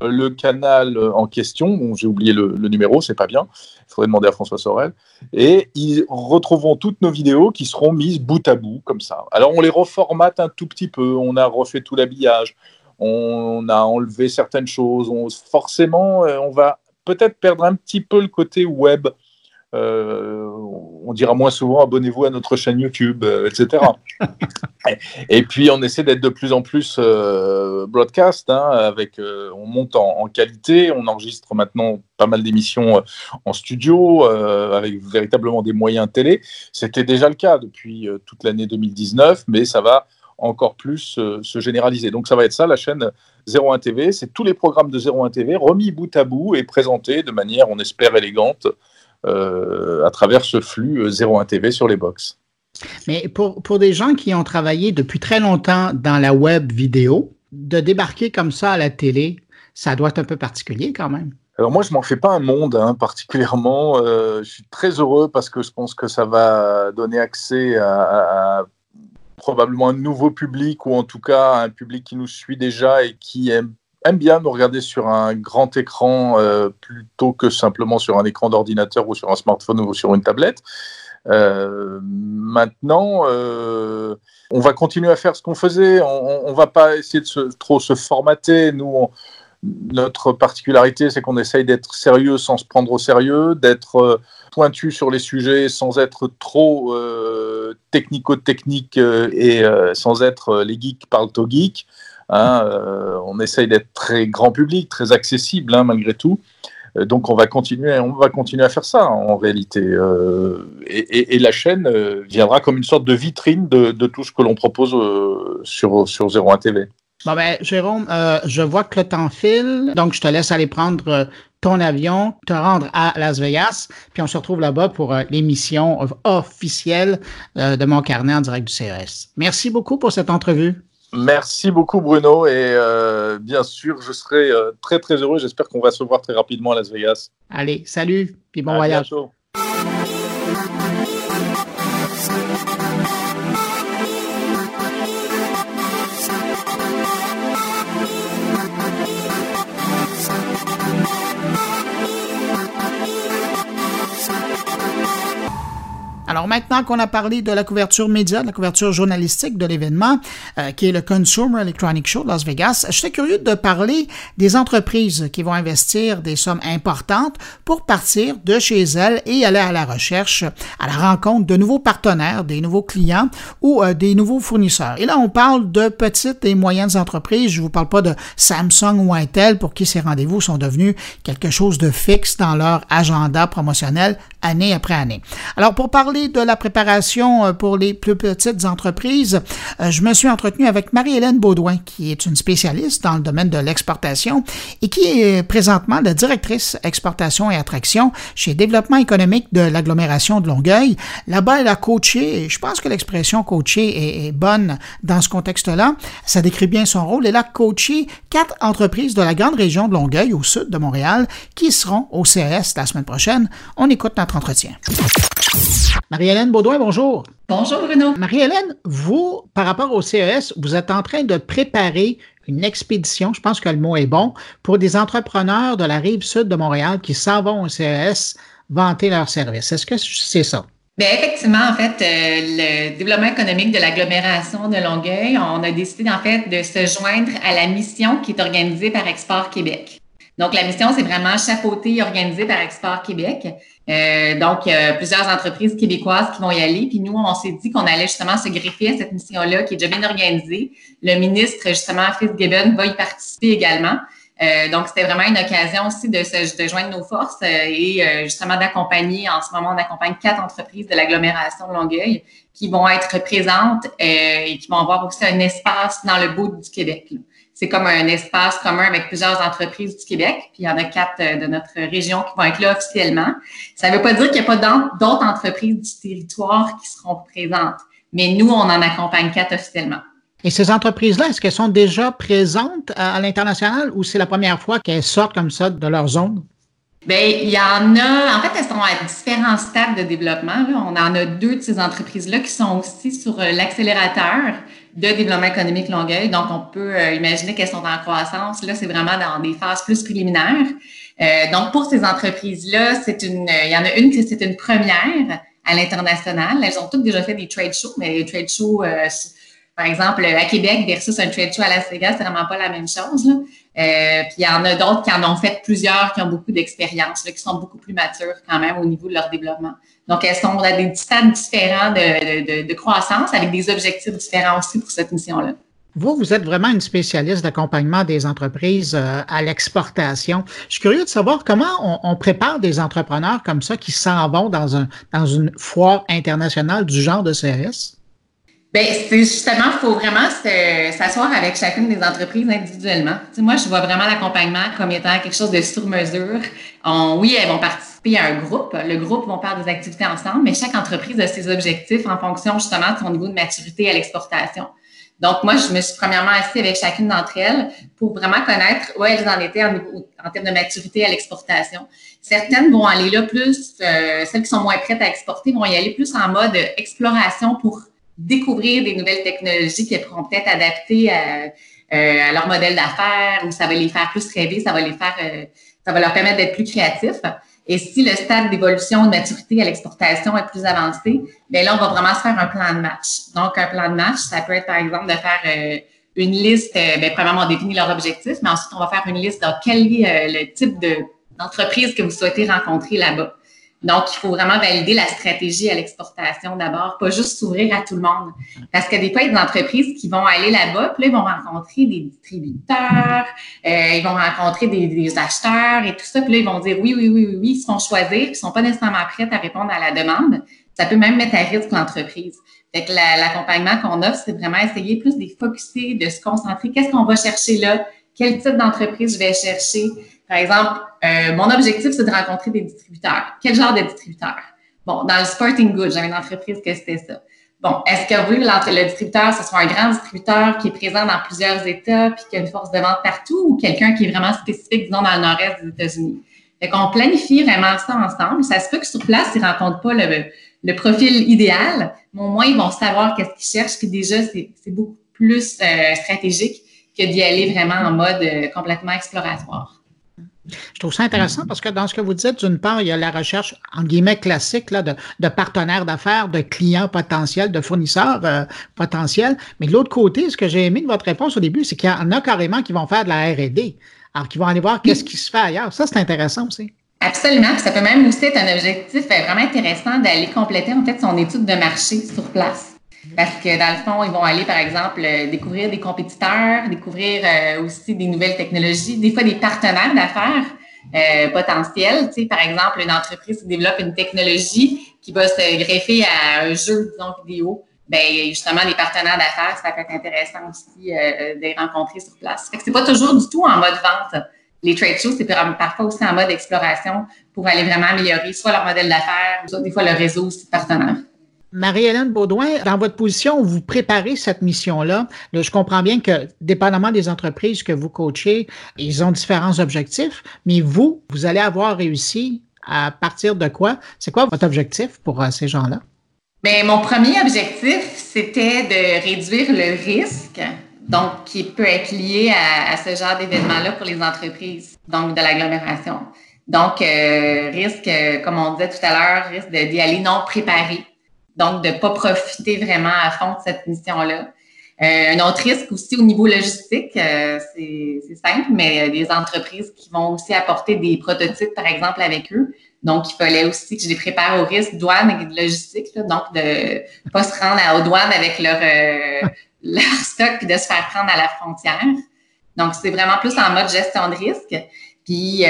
le canal en question. j'ai oublié le, numéro, c'est pas bien. Il faudrait demander à François Sorel. Et ils retrouveront toutes nos vidéos qui seront mises bout à bout, comme ça. Alors, on les reformate un tout petit peu. On a refait tout l'habillage. On a enlevé certaines choses. forcément, euh, on va peut-être perdre un petit peu le côté web. Euh, on dira moins souvent abonnez-vous à notre chaîne YouTube, euh, etc. et, puis on essaie d'être de plus en plus euh, broadcast, hein, avec, on monte en, qualité, on enregistre maintenant pas mal d'émissions en studio, avec véritablement des moyens télé. C'était déjà le cas depuis toute l'année 2019, mais ça va encore plus se généraliser. Donc ça va être ça, la chaîne 01 TV, c'est tous les programmes de 01 TV remis bout à bout et présentés de manière, on espère, élégante à travers ce flux 01 euh, TV sur les box. Mais pour, pour des gens qui ont travaillé depuis très longtemps dans la web vidéo, de débarquer comme ça à la télé, ça doit être un peu particulier quand même. Alors moi, je m'en fais pas un monde hein, particulièrement. Euh, je suis très heureux parce que je pense que ça va donner accès à, probablement un nouveau public ou en tout cas un public qui nous suit déjà et qui aime aime bien me regarder sur un grand écran euh, plutôt que simplement sur un écran d'ordinateur ou sur un smartphone ou sur une tablette. Euh, maintenant, euh, on va continuer à faire ce qu'on faisait. On ne va pas essayer de se, trop se formater. Nous, notre particularité, c'est qu'on essaye d'être sérieux sans se prendre au sérieux, d'être pointu sur les sujets sans être trop technico-technique et sans être les geeks parlent au geek. Hein, euh, on essaye d'être très grand public, très accessible hein, malgré tout. Euh, donc on va continuer, on va continuer à faire ça en réalité. Euh, et, la chaîne viendra comme une sorte de vitrine de, tout ce que l'on propose sur, sur 01 TV. Bon ben, Jérôme, je vois que le temps file, donc je te laisse aller prendre ton avion, te rendre à Las Vegas, puis on se retrouve là-bas pour l'émission officielle de mon carnet en direct du CES. Merci beaucoup pour cette entrevue. Merci beaucoup Bruno et euh, bien sûr je serai euh, très très heureux. J'espère qu'on va se voir très rapidement à Las Vegas. Allez, salut, puis bon voyage. Alors maintenant qu'on a parlé de la couverture média, de la couverture journalistique de l'événement, euh, qui est le Consumer Electronic Show de Las Vegas, je suis curieux de parler des entreprises qui vont investir des sommes importantes pour partir de chez elles et aller à la recherche, à la rencontre de nouveaux partenaires, des nouveaux clients ou euh, des nouveaux fournisseurs. Et là, on parle de petites et moyennes entreprises. Je vous parle pas de Samsung ou Intel pour qui ces rendez-vous sont devenus quelque chose de fixe dans leur agenda promotionnel année après année. Alors, pour parler de la préparation euh, pour les plus petites entreprises, euh, je me suis entretenu avec Marie-Hélène Baudouin, qui est une spécialiste dans le domaine de l'exportation et qui est présentement la directrice exportation et attraction chez Développement économique de l'agglomération de Longueuil. Là-bas, elle a coaché, et je pense que l'expression coacher est, bonne dans ce contexte-là. Ça décrit bien son rôle. Elle a coaché quatre entreprises de la grande région de Longueuil, au sud de Montréal, qui seront au CES la semaine prochaine. On écoute notre entretien. Marie-Hélène Baudouin, bonjour. Bonjour Bruno. Marie-Hélène, vous, par rapport au CES, vous êtes en train de préparer une expédition, je pense que le mot est bon, pour des entrepreneurs de la rive sud de Montréal qui s'en vont au CES vanter leurs services. Est-ce que c'est ça? Bien, effectivement, en fait, euh, le développement économique de l'agglomération de Longueuil, on a décidé en fait de se joindre à la mission qui est organisée par Export Québec. Donc, la mission, c'est vraiment chapeautée et organisée par Export Québec. Euh, donc, a plusieurs entreprises québécoises qui vont y aller. Puis nous, on s'est dit qu'on allait justement se greffer à cette mission-là qui est déjà bien organisée. Le ministre, justement, Fitzgibbon, va y participer également. Euh, donc, c'était vraiment une occasion aussi de, se, de joindre nos forces euh, et euh, justement d'accompagner. En ce moment, on accompagne quatre entreprises de l'agglomération Longueuil qui vont être présentes euh, et qui vont avoir aussi un espace dans le bout du Québec. C'est comme un espace commun avec plusieurs entreprises du Québec. Puis il y en a quatre euh, de notre région qui vont être là officiellement. Ça ne veut pas dire qu'il n'y a pas d'autres entreprises du territoire qui seront présentes. Mais nous, on en accompagne quatre officiellement. Et ces entreprises-là, est-ce qu'elles sont déjà présentes à, l'international ou c'est la première fois qu'elles sortent comme ça de leur zone? Bien, il y en a, en fait, elles sont à différents stades de développement. On en a deux de ces entreprises-là qui sont aussi sur euh, l'accélérateur de développement économique Longueuil. Donc, on peut euh, imaginer qu'elles sont en croissance. Là, c'est vraiment dans des phases plus préliminaires. Euh, donc, pour ces entreprises-là, c'est une, il y en a une qui c'est une première à l'international. Elles ont toutes déjà fait des trade shows, mais les trade shows, par exemple, à Québec versus un trade show à Las Vegas, c'est vraiment pas la même chose. Euh, puis il y en a d'autres qui en ont fait plusieurs, qui ont beaucoup d'expérience, qui sont beaucoup plus matures quand même au niveau de leur développement. Donc, elles sont à des stades différents de, croissance avec des objectifs différents aussi pour cette mission-là? Vous, vous êtes vraiment une spécialiste d'accompagnement des entreprises euh, à l'exportation. Je suis curieux de savoir comment on, prépare des entrepreneurs comme ça qui s'en vont dans, dans une foire internationale du genre de CS. Bien, c'est justement, il faut vraiment s'asseoir avec chacune des entreprises individuellement. moi, je vois vraiment l'accompagnement comme étant quelque chose de sur mesure. oui, elles vont participer à un groupe. Le groupe vont faire des activités ensemble, mais chaque entreprise a ses objectifs en fonction justement de son niveau de maturité à l'exportation. Donc, moi, je me suis premièrement assise avec chacune d'entre elles pour vraiment connaître où elles en étaient en, termes de maturité à l'exportation. Certaines vont aller là plus, euh, celles qui sont moins prêtes à exporter vont y aller plus en mode exploration pour découvrir des nouvelles technologies qui pourront peut-être adapter à, euh, à leur modèle d'affaires ou ça va les faire plus rêver, ça va les faire, euh, ça va leur permettre d'être plus créatifs. Et si le stade d'évolution de maturité à l'exportation est plus avancé, bien là, on va vraiment se faire un plan de match. Donc, un plan de match, ça peut être, par exemple, de faire euh, une liste, euh, bien, premièrement, on définit leur objectif, mais ensuite, on va faire une liste de quel est euh, le type d'entreprise que vous souhaitez rencontrer là-bas. Donc, il faut vraiment valider la stratégie à l'exportation d'abord, pas juste s'ouvrir à tout le monde. Parce que des fois, il y a des entreprises qui vont aller là-bas, puis là, ils vont rencontrer des distributeurs, euh, ils vont rencontrer des, acheteurs et tout ça, puis là, ils vont dire oui, oui, oui, oui, oui, ils se font choisir, puis ils sont pas nécessairement prêts à répondre à la demande. Ça peut même mettre à risque l'entreprise. Fait que l'accompagnement qu'on offre, c'est vraiment essayer plus de focuser, de se concentrer. Qu'est-ce qu'on va chercher là? Quel type d'entreprise je vais chercher? Par exemple, euh, mon objectif, c'est de rencontrer des distributeurs. Quel genre de distributeurs? Bon, dans le sporting goods, j'avais une entreprise que c'était ça. Bon, est-ce que le distributeur, ce soit un grand distributeur qui est présent dans plusieurs États puis qui a une force de vente partout ou quelqu'un qui est vraiment spécifique, disons, dans le nord-est des États-Unis? Fait qu'on planifie vraiment ça ensemble. Ça se peut que sur place, ils ne rencontrent pas le, le, profil idéal, mais au moins, ils vont savoir qu'est-ce qu'ils cherchent. Puis déjà, c'est beaucoup plus euh, stratégique que d'y aller vraiment en mode euh, complètement exploratoire. Je trouve ça intéressant parce que dans ce que vous dites, d'une part, il y a la recherche, en guillemets, classique de, partenaires d'affaires, de clients potentiels, de fournisseurs euh, potentiels. Mais de l'autre côté, ce que j'ai aimé de votre réponse au début, c'est qu'il y en a carrément qui vont faire de la R&D. Alors, qui vont aller voir qu'est-ce qui se fait ailleurs. Ça, c'est intéressant aussi. Absolument. ça peut même aussi être un objectif euh, vraiment intéressant d'aller compléter, en fait, son étude de marché sur place. Parce que dans le fond, ils vont aller, par exemple, euh, découvrir des compétiteurs, découvrir euh, aussi des nouvelles technologies, des fois des partenaires d'affaires euh, potentiels. Tu sais, par exemple, une entreprise qui développe une technologie qui va se greffer à un jeu, disons, vidéo. Bien, justement, les partenaires d'affaires, ça peut être intéressant aussi de les rencontrer sur place. Fait que c'est pas toujours du tout en mode vente. Les trade shows, c'est parfois aussi en mode exploration pour aller vraiment améliorer soit leur modèle d'affaires, soit des fois le réseau aussi de partenaires. Marie-Hélène Baudouin, dans votre position, vous préparez cette mission-là. je comprends bien que, dépendamment des entreprises que vous coachez, ils ont différents objectifs, mais vous, vous allez avoir réussi à partir de quoi? C'est quoi votre objectif pour euh, ces gens-là? Bien, mon premier objectif, c'était de réduire le risque, donc qui peut être lié à, ce genre d'événement-là pour les entreprises, donc de l'agglomération. Donc, euh, risque, comme on disait tout à l'heure, risque d'y aller non préparé. Donc, de ne pas profiter vraiment à fond de cette mission-là. Euh, un autre risque aussi au niveau logistique, euh, c'est simple, mais des entreprises qui vont aussi apporter des prototypes, par exemple, avec eux. Donc, il fallait aussi que je les prépare au risque douane et de logistique, donc de ne pas se rendre aux douanes avec leur, euh, leur stock puis de se faire prendre à la frontière. Donc, c'est vraiment plus en mode gestion de risque. Puis,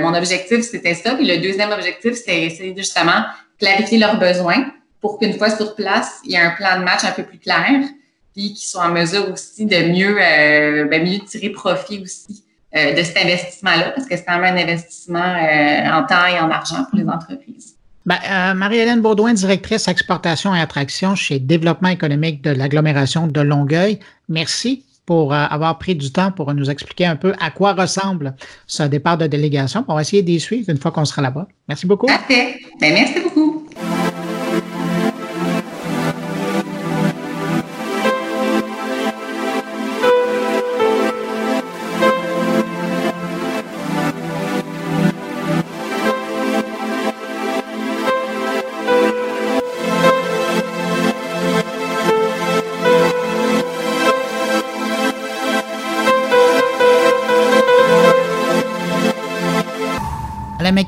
mon objectif, c'était ça. Puis, le deuxième objectif, c'était essayer justement clarifier leurs besoins pour qu'une fois sur place, il y ait un plan de match un peu plus clair, puis qu'ils soient en mesure aussi de mieux, euh, ben, mieux tirer profit aussi euh, de cet investissement-là, parce que c'est quand même un investissement euh, en temps et en argent pour les entreprises. Ben, Marie-Hélène Baudouin, directrice exportation et attraction chez Développement économique de l'agglomération de Longueuil. Merci pour avoir pris du temps pour nous expliquer un peu à quoi ressemble ce départ de délégation. On va essayer d'y suivre une fois qu'on sera là-bas. Merci beaucoup. Parfait. Ben, merci beaucoup.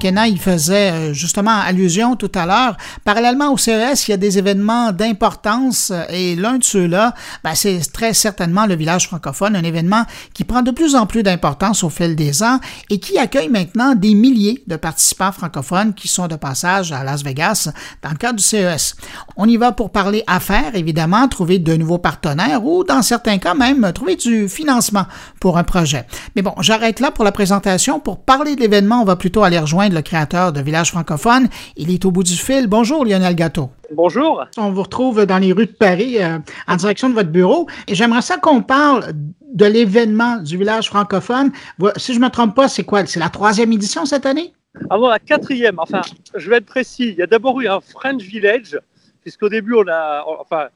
McKenna faisait justement allusion tout à l'heure. Parallèlement au CES, il y a des événements d'importance et l'un de ceux-là, ben, c'est très certainement le village francophone, un événement qui prend de plus en plus d'importance au fil des ans et qui accueille maintenant des milliers de participants francophones qui sont de passage à Las Vegas dans le cadre du CES. On y va pour parler affaires, évidemment, trouver de nouveaux partenaires ou, dans certains cas même, trouver du financement pour un projet. Mais bon, j'arrête là pour la présentation. Pour parler de l'événement, on va plutôt aller rejoindre le créateur de Village francophone. Il est au bout du fil. Bonjour, Lionel Gâteau. Bonjour. On vous retrouve dans les rues de Paris euh, en direction de votre bureau. Et j'aimerais ça qu'on parle de l'événement du village francophone. Si je ne me trompe pas, c'est quoi? C'est la troisième édition cette année? Avant la quatrième, enfin, je vais être précis. Il y a d'abord eu un French Village, puisqu'au début, on a, enfin,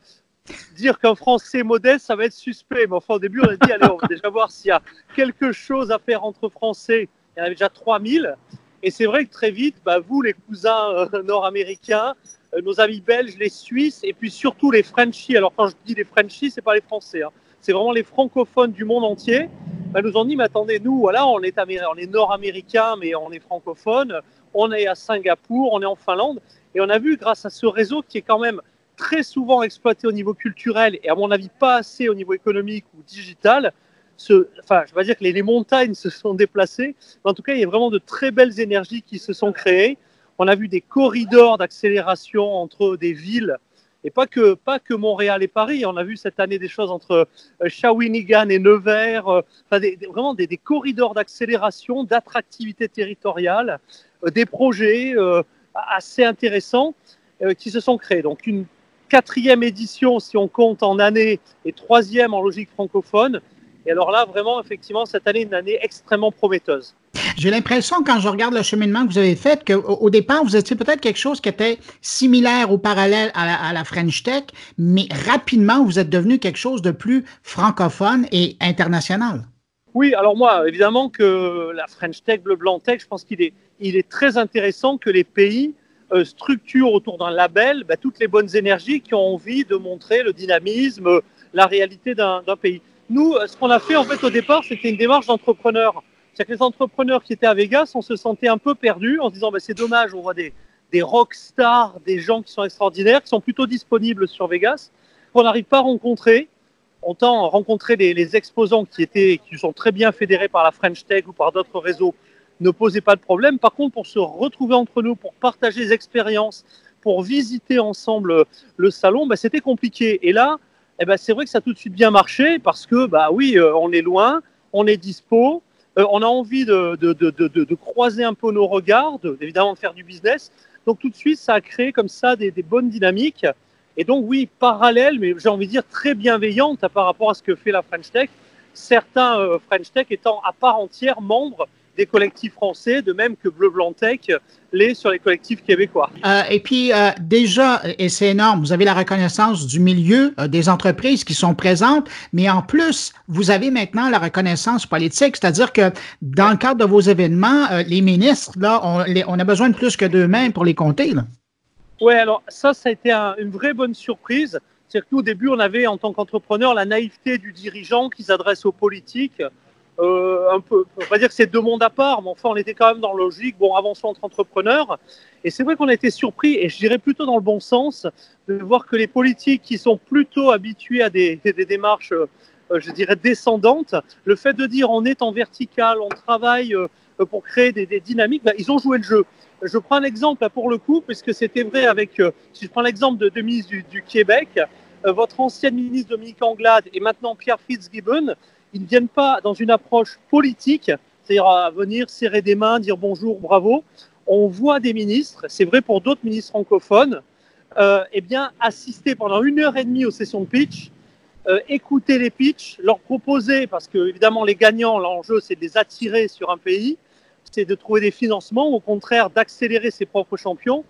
dire qu'un Français modeste, ça va être suspect. Mais enfin, au début, on a dit, allez, on va déjà voir s'il y a quelque chose à faire entre Français. Il y en avait déjà 3000. Et c'est vrai que très vite, bah, vous, les cousins euh, nord-américains, euh, nos amis belges, les Suisses, et puis surtout les Frenchies. Alors, quand je dis les Frenchies, c'est pas les Français. Hein. C'est vraiment les francophones du monde entier bah, nous ont dit, mais attendez, nous, on est, on est nord-américain, mais on est francophone, on est à Singapour, on est en Finlande, et on a vu, grâce à ce réseau qui est quand même très souvent exploité au niveau culturel et à mon avis pas assez au niveau économique ou digital, ce, enfin, je vais dire que les, montagnes se sont déplacées, mais en tout cas, il y a vraiment de très belles énergies qui se sont créées. On a vu des corridors d'accélération entre des villes et pas que, pas que Montréal et Paris. On a vu cette année des choses entre euh, Shawinigan et Nevers, euh, vraiment des, corridors d'accélération, d'attractivité territoriale, euh, des projets assez intéressants qui se sont créés. Donc une quatrième édition si on compte en année et troisième en logique francophone. Et alors là, vraiment, effectivement, cette année, une année extrêmement prometteuse. J'ai l'impression, quand je regarde le cheminement que vous avez fait, qu'au au départ, vous étiez peut-être quelque chose qui était similaire ou parallèle à la, French Tech, mais rapidement, vous êtes devenu quelque chose de plus francophone et international. Oui, alors moi, évidemment que la French Tech, Bleu Blanc Tech, je pense qu'il est, il est très intéressant que les pays euh, structurent autour d'un label bah, toutes les bonnes énergies qui ont envie de montrer le dynamisme, la réalité d'un pays. Nous, ce qu'on a fait en fait au départ, c'était une démarche d'entrepreneur. C'est-à-dire que les entrepreneurs qui étaient à Vegas, on se sentait un peu perdus en se disant bah, c'est dommage, on voit des, des rock stars, des gens qui sont extraordinaires, qui sont plutôt disponibles sur Vegas, qu'on n'arrive pas à rencontrer. Autant rencontrer les, les, exposants qui, étaient, qui sont très bien fédérés par la French Tech ou par d'autres réseaux ne posait pas de problème. Par contre, pour se retrouver entre nous, pour partager des expériences, pour visiter ensemble le salon, bah, c'était compliqué. Et là, eh ben, c'est vrai que ça a tout de suite bien marché parce que, bah oui, euh, on est loin, on est dispo, euh, on a envie de, de, de, de, croiser un peu nos regards, évidemment de faire du business. Donc tout de suite, ça a créé comme ça des, bonnes dynamiques. Et donc oui, parallèle, mais j'ai envie de dire très bienveillante par rapport à ce que fait la French Tech. Certains euh, French Tech étant à part entière membres des collectifs français, de même que Bleu Blanc Tech l'est sur les collectifs québécois. Euh, et puis euh, déjà, et c'est énorme, vous avez la reconnaissance du milieu euh, des entreprises qui sont présentes, mais en plus, vous avez maintenant la reconnaissance politique, c'est-à-dire que dans le cadre de vos événements, les ministres, là, on, on, a besoin de plus que deux mains pour les compter. Oui, alors ça, ça a été une vraie bonne surprise. C'est-à-dire qu'au début, on avait en tant qu'entrepreneur la naïveté du dirigeant qui s'adresse aux politiques euh, un peu, on va dire que c'est deux mondes à part, mais enfin, on était quand même dans la logique, bon, avançons entre entrepreneurs. Et c'est vrai qu'on a été surpris, et je dirais plutôt dans le bon sens, de voir que les politiques qui sont plutôt habitués à des, des, démarches, euh, je dirais, descendantes, le fait de dire on est en vertical, on travaille euh, pour créer des, des dynamiques, bah, ils ont joué le jeu. Je prends un exemple pour le coup, puisque c'était vrai avec, euh, si je prends l'exemple de, de ministre du, du Québec, votre ancienne ministre Dominique Anglade et maintenant Pierre Fitzgibbon, ils ne viennent pas dans une approche politique, c'est-à-dire à venir serrer des mains, dire bonjour, bravo. On voit des ministres, c'est vrai pour d'autres ministres francophones, euh, eh bien, assister pendant une heure et demie aux sessions de pitch, euh, écouter les pitchs, leur proposer, parce que évidemment les gagnants, l'enjeu c'est de les attirer sur un pays, c'est de trouver des financements, au contraire d'accélérer ses propres champions.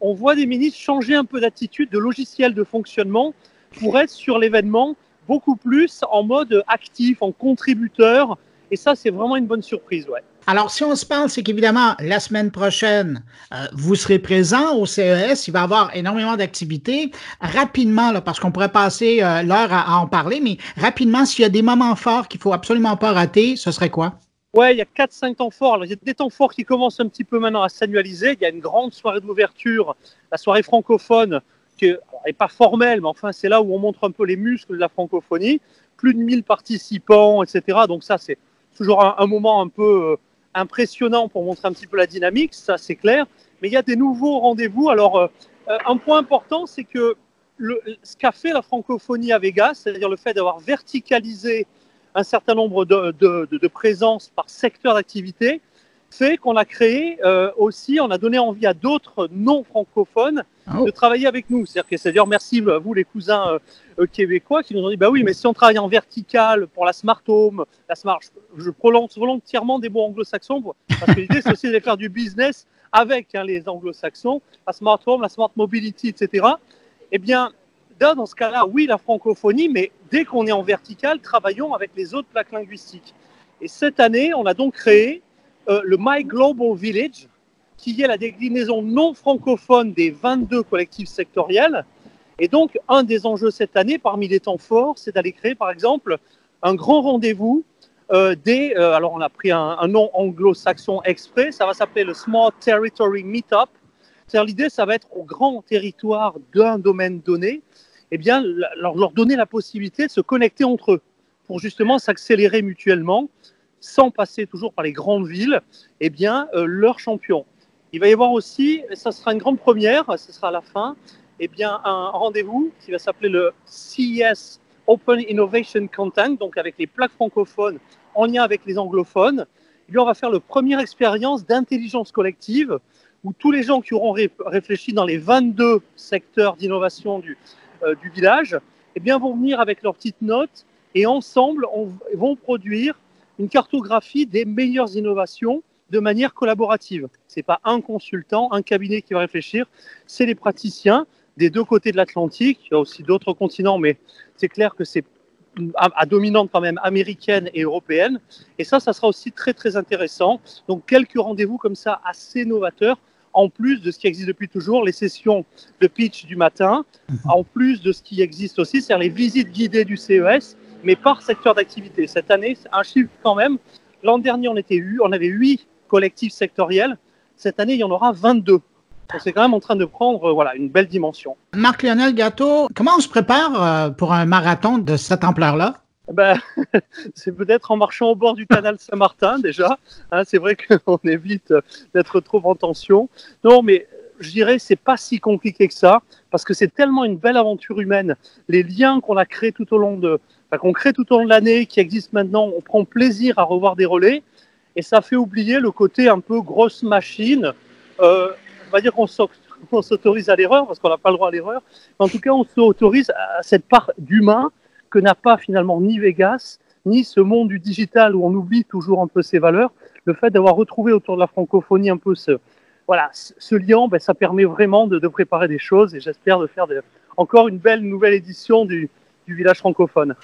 On voit des ministres changer un peu d'attitude, de logiciel de fonctionnement pour être sur l'événement beaucoup plus en mode actif, en contributeur. Et ça, c'est vraiment une bonne surprise, ouais. Alors, si on se parle, c'est qu'évidemment, la semaine prochaine, euh, vous serez présent au CES. Il va y avoir énormément d'activités. Rapidement, là, parce qu'on pourrait passer euh, l'heure à, en parler, mais rapidement, s'il y a des moments forts qu'il faut absolument pas rater, ce serait quoi? Ouais, il y a 4-5 temps forts. Alors, il y a des temps forts qui commencent un petit peu maintenant à s'annualiser. Il y a une grande soirée d'ouverture, la soirée francophone, qui n'est pas formelle, mais enfin, c'est là où on montre un peu les muscles de la francophonie. Plus de 1000 participants, etc. Donc, ça, c'est toujours un, moment un peu euh, impressionnant pour montrer un petit peu la dynamique, ça, c'est clair. Mais il y a des nouveaux rendez-vous. Alors, euh, euh, un point important, c'est que ce qu'a fait la francophonie à Vegas, c'est-à-dire le fait d'avoir verticalisé un certain nombre de, présences par secteur d'activité fait qu'on a créé euh, aussi, on a donné envie à d'autres non francophones oh. de travailler avec nous. C'est-à-dire, merci à vous les cousins euh, québécois qui nous ont dit, bah oui, mais si on travaille en vertical pour la smart home, la smart, je prolonge volontairement des mots anglo-saxons parce que l'idée c'est aussi de faire du business avec hein, les anglo-saxons, la smart home, la smart mobility, etc. Eh bien, dans ce cas-là, oui, la francophonie, mais dès qu'on est en vertical, travaillons avec les autres plaques linguistiques. Et cette année, on a donc créé euh, le My Global Village, qui est la déclinaison non francophone des 22 collectifs sectoriels. Et donc, un des enjeux cette année, parmi les temps forts, c'est d'aller créer, par exemple, un grand rendez-vous euh, des. Euh, alors, on a pris un, nom anglo-saxon exprès, ça va s'appeler le Small Territory Meetup. C'est-à-dire, l'idée, ça va être au grand territoire d'un domaine donné eh bien, leur donner la possibilité de se connecter entre eux pour justement s'accélérer mutuellement sans passer toujours par les grandes villes, eh bien, euh, leurs champions. Il va y avoir aussi, et ça sera une grande première, ce sera à la fin, eh bien, un rendez-vous qui va s'appeler le CES Open Innovation Content, donc avec les plaques francophones en lien avec les anglophones. Eh bien, on va faire la première expérience d'intelligence collective où tous les gens qui auront réfléchi dans les 22 secteurs d'innovation du, euh, du village, eh bien, vont venir avec leurs petites notes et ensemble on, vont produire une cartographie des meilleures innovations de manière collaborative. Ce n'est pas un consultant, un cabinet qui va réfléchir, c'est les praticiens des deux côtés de l'Atlantique. Il y a aussi d'autres continents, mais c'est clair que c'est à, dominante quand même américaine et européenne. Et ça, ça sera aussi très très intéressant. Donc quelques rendez-vous comme ça assez novateurs en plus de ce qui existe depuis toujours, les sessions de pitch du matin, mhm. en plus de ce qui existe aussi, c'est-à-dire les visites guidées du CES, mais par secteur d'activité. Cette année, c'est un chiffre quand même. L'an dernier, on, était, on avait 8 collectifs sectoriels. Cette année, il y en aura 22. C'est quand même en train de prendre voilà, une belle dimension. Marc-Lionel Gâteau, comment on se prépare euh, pour un marathon de cette ampleur-là? ben, c'est peut-être en marchant au bord du canal Saint-Martin déjà. Hein, c'est vrai qu'on évite d'être trop en tension. Non, mais je dirais c'est pas si compliqué que ça parce que c'est tellement une belle aventure humaine. Les liens qu'on a créés tout au long de, qu'on crée tout au long de l'année, qui existent maintenant, on prend plaisir à revoir des relais et ça fait oublier le côté un peu grosse machine. Euh, on va dire qu'on s'autorise à l'erreur parce qu'on n'a pas le droit à l'erreur. En tout cas, on s'autorise à cette part d'humain que n'a pas finalement ni Vegas, ni ce monde du digital où on oublie toujours un peu ses valeurs. Le fait d'avoir retrouvé autour de la francophonie un peu ce, voilà, ce lien, ben, ça permet vraiment de, préparer des choses et j'espère de faire encore une belle nouvelle édition du village francophone.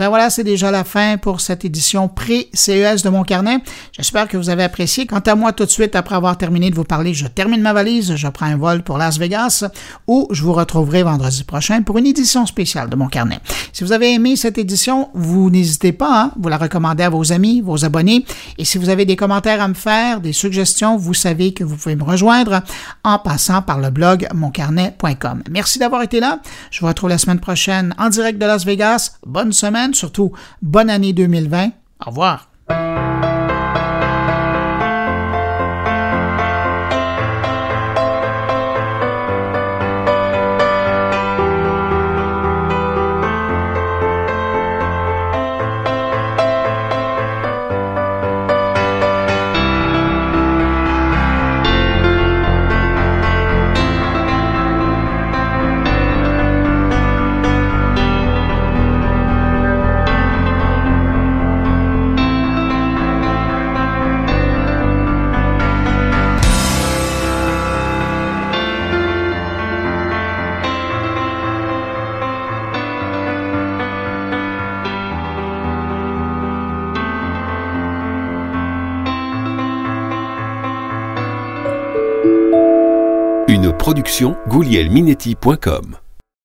Ben voilà, c'est déjà la fin pour cette édition pré-CES de mon carnet. J'espère que vous avez apprécié. Quant à moi, tout de suite, après avoir terminé de vous parler, je termine ma valise, je prends un vol pour Las Vegas, où je vous retrouverai vendredi prochain pour une édition spéciale de mon carnet. Si vous avez aimé cette édition, vous n'hésitez pas, hein, vous la recommandez à vos amis, vos abonnés. Et si vous avez des commentaires à me faire, des suggestions, vous savez que vous pouvez me rejoindre en passant par le blog moncarnet.com. Merci d'avoir été là. Je vous retrouve la semaine prochaine en direct de Las Vegas. Bonne surtout bonne année 2020. Au revoir. goulielminetti.com.